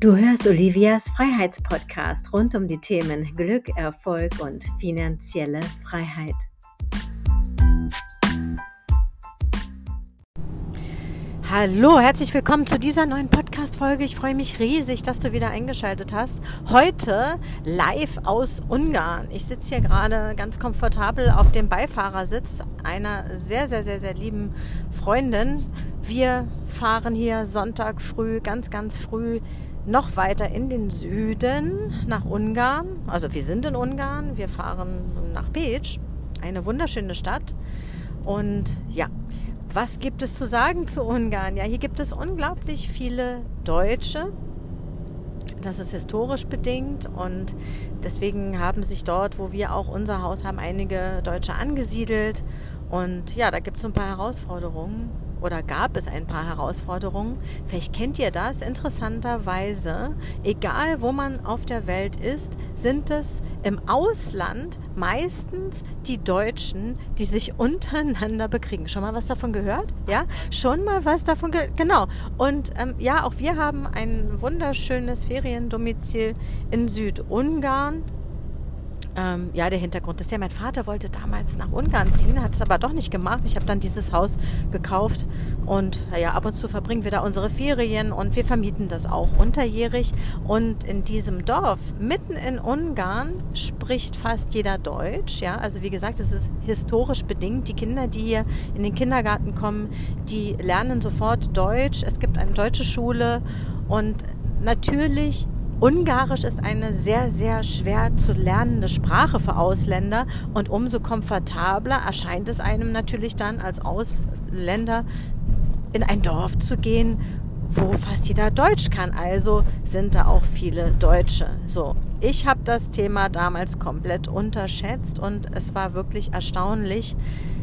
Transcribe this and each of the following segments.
Du hörst Olivias Freiheitspodcast rund um die Themen Glück, Erfolg und finanzielle Freiheit. Hallo, herzlich willkommen zu dieser neuen Podcast-Folge. Ich freue mich riesig, dass du wieder eingeschaltet hast. Heute live aus Ungarn. Ich sitze hier gerade ganz komfortabel auf dem Beifahrersitz einer sehr, sehr, sehr, sehr lieben Freundin. Wir fahren hier Sonntag früh, ganz, ganz früh noch weiter in den Süden nach Ungarn. Also wir sind in Ungarn, wir fahren nach Pécs, eine wunderschöne Stadt. Und ja, was gibt es zu sagen zu Ungarn? Ja, hier gibt es unglaublich viele Deutsche. Das ist historisch bedingt und deswegen haben sich dort, wo wir auch unser Haus haben, einige Deutsche angesiedelt. Und ja, da gibt es ein paar Herausforderungen oder gab es ein paar Herausforderungen. Vielleicht kennt ihr das. Interessanterweise, egal wo man auf der Welt ist, sind es im Ausland meistens die Deutschen, die sich untereinander bekriegen. Schon mal was davon gehört? Ja, schon mal was davon gehört. Genau. Und ähm, ja, auch wir haben ein wunderschönes Feriendomizil in Südungarn ähm, ja, der Hintergrund ist ja, mein Vater wollte damals nach Ungarn ziehen, hat es aber doch nicht gemacht. Ich habe dann dieses Haus gekauft und ja, ab und zu verbringen wir da unsere Ferien und wir vermieten das auch unterjährig. Und in diesem Dorf, mitten in Ungarn, spricht fast jeder Deutsch. Ja, also wie gesagt, es ist historisch bedingt. Die Kinder, die hier in den Kindergarten kommen, die lernen sofort Deutsch. Es gibt eine deutsche Schule und natürlich Ungarisch ist eine sehr, sehr schwer zu lernende Sprache für Ausländer und umso komfortabler erscheint es einem natürlich dann als Ausländer in ein Dorf zu gehen, wo fast jeder Deutsch kann. Also sind da auch viele Deutsche. So, ich habe das Thema damals komplett unterschätzt und es war wirklich erstaunlich,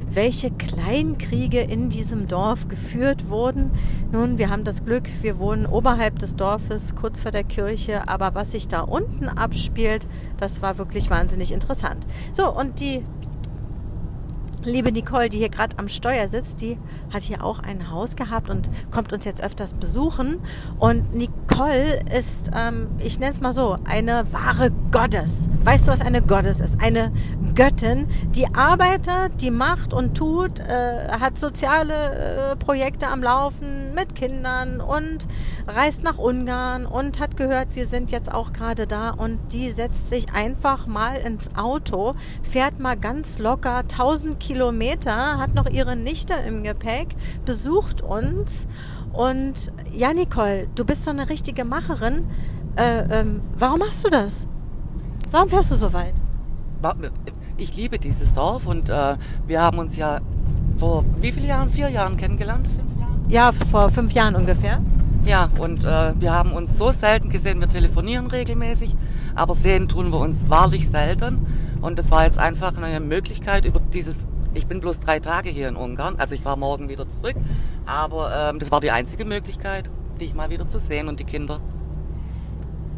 welche Kleinkriege in diesem Dorf geführt wurden. Nun, wir haben das Glück, wir wohnen oberhalb des Dorfes, kurz vor der Kirche, aber was sich da unten abspielt, das war wirklich wahnsinnig interessant. So, und die liebe Nicole, die hier gerade am Steuer sitzt, die hat hier auch ein Haus gehabt und kommt uns jetzt öfters besuchen. Und Nicole ist, ähm, ich nenne es mal so, eine wahre Gottes. Weißt du, was eine Gottes ist? Eine Göttin, die arbeitet, die macht und tut, äh, hat soziale äh, Projekte am Laufen mit Kindern und reist nach Ungarn und hat gehört, wir sind jetzt auch gerade da und die setzt sich einfach mal ins Auto, fährt mal ganz locker 1000 Kilometer hat noch ihre Nichte im Gepäck, besucht uns. Und ja, Nicole, du bist so eine richtige Macherin. Äh, ähm, warum machst du das? Warum fährst du so weit? Ich liebe dieses Dorf und äh, wir haben uns ja vor wie vielen Jahren? Vier Jahren kennengelernt? Ja, vor fünf Jahren ungefähr. Ja, und äh, wir haben uns so selten gesehen. Wir telefonieren regelmäßig, aber sehen tun wir uns wahrlich selten. Und es war jetzt einfach eine Möglichkeit, über dieses ich bin bloß drei Tage hier in Ungarn, also ich fahre morgen wieder zurück. Aber ähm, das war die einzige Möglichkeit, dich mal wieder zu sehen und die Kinder.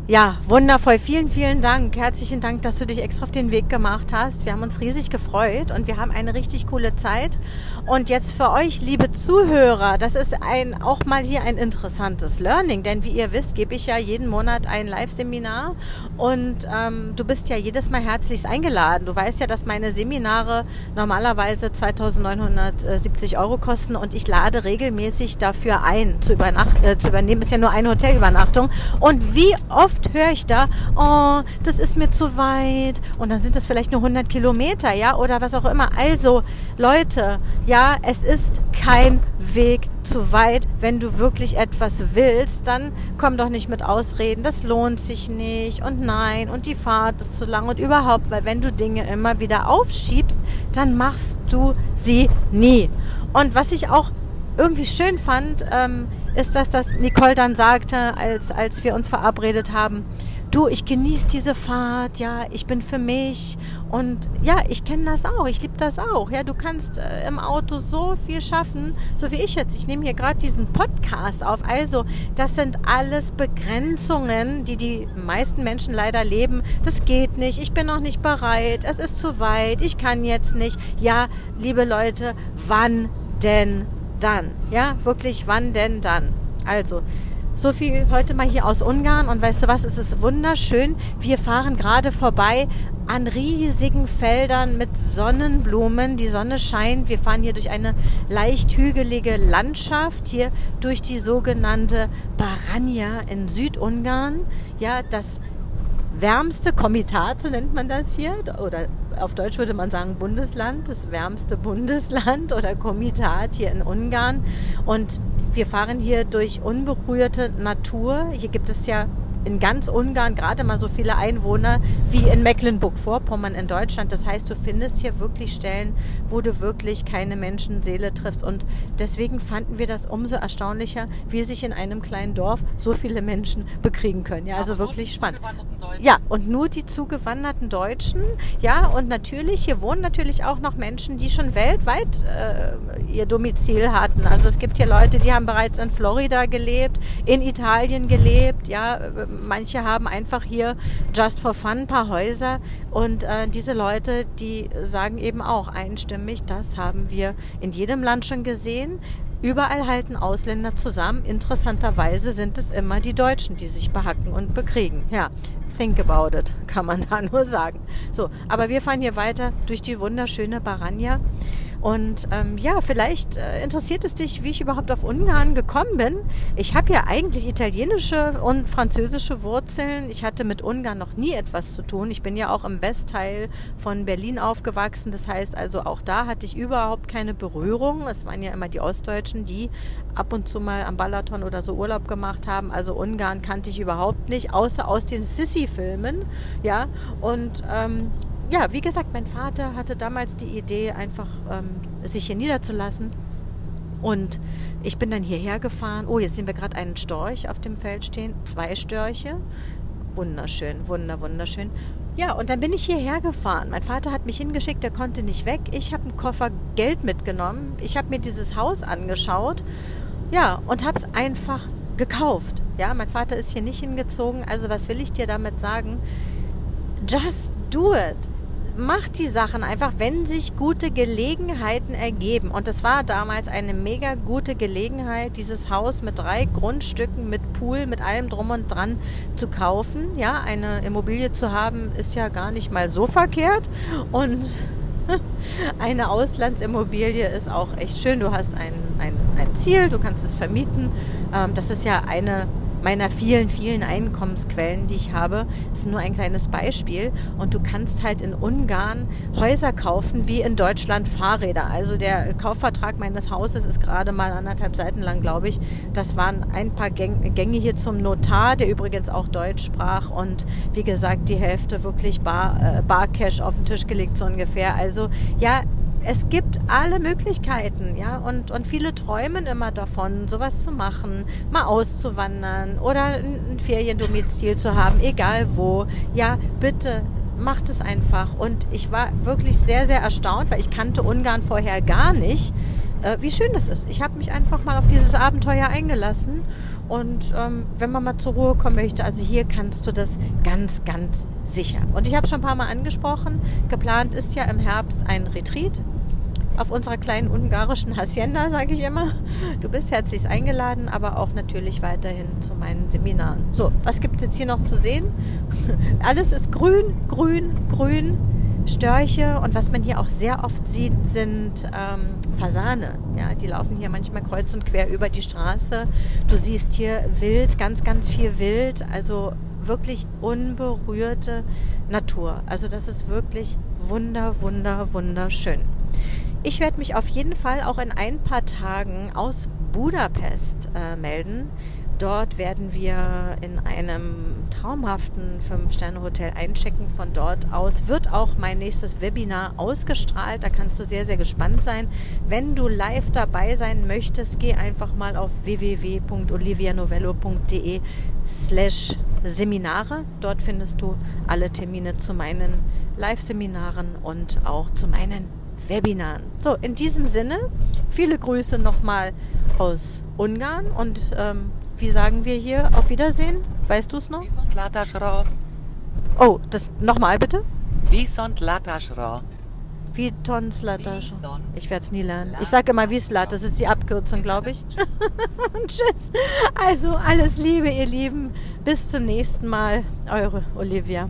Ja, wundervoll. Vielen, vielen Dank. Herzlichen Dank, dass du dich extra auf den Weg gemacht hast. Wir haben uns riesig gefreut und wir haben eine richtig coole Zeit. Und jetzt für euch, liebe Zuhörer, das ist ein, auch mal hier ein interessantes Learning, denn wie ihr wisst, gebe ich ja jeden Monat ein Live-Seminar und ähm, du bist ja jedes Mal herzlichst eingeladen. Du weißt ja, dass meine Seminare normalerweise 2970 Euro kosten und ich lade regelmäßig dafür ein, zu, übernacht, äh, zu übernehmen. Ist ja nur eine Hotelübernachtung. Und wie oft oft höre ich da, oh, das ist mir zu weit. Und dann sind das vielleicht nur 100 Kilometer, ja, oder was auch immer. Also, Leute, ja, es ist kein Weg zu weit. Wenn du wirklich etwas willst, dann komm doch nicht mit Ausreden, das lohnt sich nicht und nein und die Fahrt ist zu lang und überhaupt, weil wenn du Dinge immer wieder aufschiebst, dann machst du sie nie. Und was ich auch irgendwie schön fand, ähm, ist das, dass Nicole dann sagte, als, als wir uns verabredet haben, du, ich genieße diese Fahrt, ja, ich bin für mich. Und ja, ich kenne das auch, ich liebe das auch, ja, du kannst äh, im Auto so viel schaffen, so wie ich jetzt, ich nehme hier gerade diesen Podcast auf, also das sind alles Begrenzungen, die die meisten Menschen leider leben, das geht nicht, ich bin noch nicht bereit, es ist zu weit, ich kann jetzt nicht, ja, liebe Leute, wann denn dann? Ja, wirklich, wann denn dann? Also, so viel heute mal hier aus Ungarn und weißt du was, es ist wunderschön. Wir fahren gerade vorbei an riesigen Feldern mit Sonnenblumen. Die Sonne scheint. Wir fahren hier durch eine leicht hügelige Landschaft, hier durch die sogenannte Baranja in Südungarn. Ja, das wärmste Komitat, so nennt man das hier. Oder auf Deutsch würde man sagen Bundesland, das wärmste Bundesland oder Komitat hier in Ungarn. Und wir fahren hier durch unberührte Natur. Hier gibt es ja in ganz Ungarn gerade mal so viele Einwohner wie in Mecklenburg-Vorpommern in Deutschland. Das heißt, du findest hier wirklich Stellen, wo du wirklich keine Menschenseele triffst. Und deswegen fanden wir das umso erstaunlicher, wie sich in einem kleinen Dorf so viele Menschen bekriegen können. Ja, also Aber wirklich spannend. Ja, und nur die zugewanderten Deutschen. Ja, und natürlich, hier wohnen natürlich auch noch Menschen, die schon weltweit äh, ihr Domizil hatten. Also es gibt hier Leute, die haben bereits in Florida gelebt, in Italien gelebt, ja, manche haben einfach hier just for fun ein paar Häuser und äh, diese Leute, die sagen eben auch einstimmig, das haben wir in jedem Land schon gesehen. Überall halten Ausländer zusammen. Interessanterweise sind es immer die Deutschen, die sich behacken und bekriegen. Ja, think about it, kann man da nur sagen. So, aber wir fahren hier weiter durch die wunderschöne Baranja. Und ähm, ja, vielleicht äh, interessiert es dich, wie ich überhaupt auf Ungarn gekommen bin. Ich habe ja eigentlich italienische und französische Wurzeln. Ich hatte mit Ungarn noch nie etwas zu tun. Ich bin ja auch im Westteil von Berlin aufgewachsen. Das heißt also, auch da hatte ich überhaupt keine Berührung. Es waren ja immer die Ostdeutschen, die ab und zu mal am Balaton oder so Urlaub gemacht haben. Also Ungarn kannte ich überhaupt nicht, außer aus den Sissy-Filmen. Ja, und ähm, ja, wie gesagt, mein Vater hatte damals die Idee, einfach ähm, sich hier niederzulassen. Und ich bin dann hierher gefahren. Oh, jetzt sehen wir gerade einen Storch auf dem Feld stehen. Zwei Störche. Wunderschön, wunder, wunderschön. Ja, und dann bin ich hierher gefahren. Mein Vater hat mich hingeschickt, der konnte nicht weg. Ich habe einen Koffer Geld mitgenommen. Ich habe mir dieses Haus angeschaut. Ja, und habe es einfach gekauft. Ja, mein Vater ist hier nicht hingezogen. Also was will ich dir damit sagen? Just do it macht die Sachen einfach, wenn sich gute Gelegenheiten ergeben. Und es war damals eine mega gute Gelegenheit, dieses Haus mit drei Grundstücken, mit Pool, mit allem drum und dran zu kaufen. Ja, eine Immobilie zu haben, ist ja gar nicht mal so verkehrt. Und eine Auslandsimmobilie ist auch echt schön. Du hast ein, ein, ein Ziel, du kannst es vermieten. Ähm, das ist ja eine meiner vielen, vielen Einkommensquellen, die ich habe. Das ist nur ein kleines Beispiel. Und du kannst halt in Ungarn Häuser kaufen wie in Deutschland Fahrräder. Also der Kaufvertrag meines Hauses ist gerade mal anderthalb Seiten lang, glaube ich. Das waren ein paar Gänge hier zum Notar, der übrigens auch Deutsch sprach. Und wie gesagt, die Hälfte wirklich Bar, äh, Barcash auf den Tisch gelegt, so ungefähr. Also ja, es gibt alle Möglichkeiten, ja, und, und viele träumen immer davon, sowas zu machen, mal auszuwandern oder ein Feriendomizil zu haben, egal wo. Ja, bitte macht es einfach. Und ich war wirklich sehr, sehr erstaunt, weil ich kannte Ungarn vorher gar nicht, äh, wie schön das ist. Ich habe mich einfach mal auf dieses Abenteuer eingelassen. Und ähm, wenn man mal zur Ruhe kommen möchte, also hier kannst du das ganz, ganz sicher. Und ich habe schon ein paar Mal angesprochen, geplant ist ja im Herbst ein Retreat auf unserer kleinen ungarischen Hacienda, sage ich immer. Du bist herzlich eingeladen, aber auch natürlich weiterhin zu meinen Seminaren. So, was gibt es jetzt hier noch zu sehen? Alles ist grün, grün, grün. Störche und was man hier auch sehr oft sieht, sind ähm, Fasane. Ja, die laufen hier manchmal kreuz und quer über die Straße. Du siehst hier Wild, ganz, ganz viel Wild. Also wirklich unberührte Natur. Also das ist wirklich wunder, wunder, wunderschön. Ich werde mich auf jeden Fall auch in ein paar Tagen aus Budapest äh, melden. Dort werden wir in einem traumhaften Fünf-Sterne-Hotel einchecken. Von dort aus wird auch mein nächstes Webinar ausgestrahlt. Da kannst du sehr, sehr gespannt sein. Wenn du live dabei sein möchtest, geh einfach mal auf www.olivianovello.de slash Seminare. Dort findest du alle Termine zu meinen Live-Seminaren und auch zu meinen Webinaren. So, in diesem Sinne, viele Grüße nochmal aus Ungarn und ähm, wie sagen wir hier auf Wiedersehen? Weißt du es noch? Oh, das nochmal bitte? Viszont Látásra. Wiestonslatter. Wieston. Ich werde es nie lernen. Ich sage immer Wieslat, das ist die Abkürzung, glaube ich. Tschüss. Also alles Liebe, ihr Lieben. Bis zum nächsten Mal. Eure Olivia.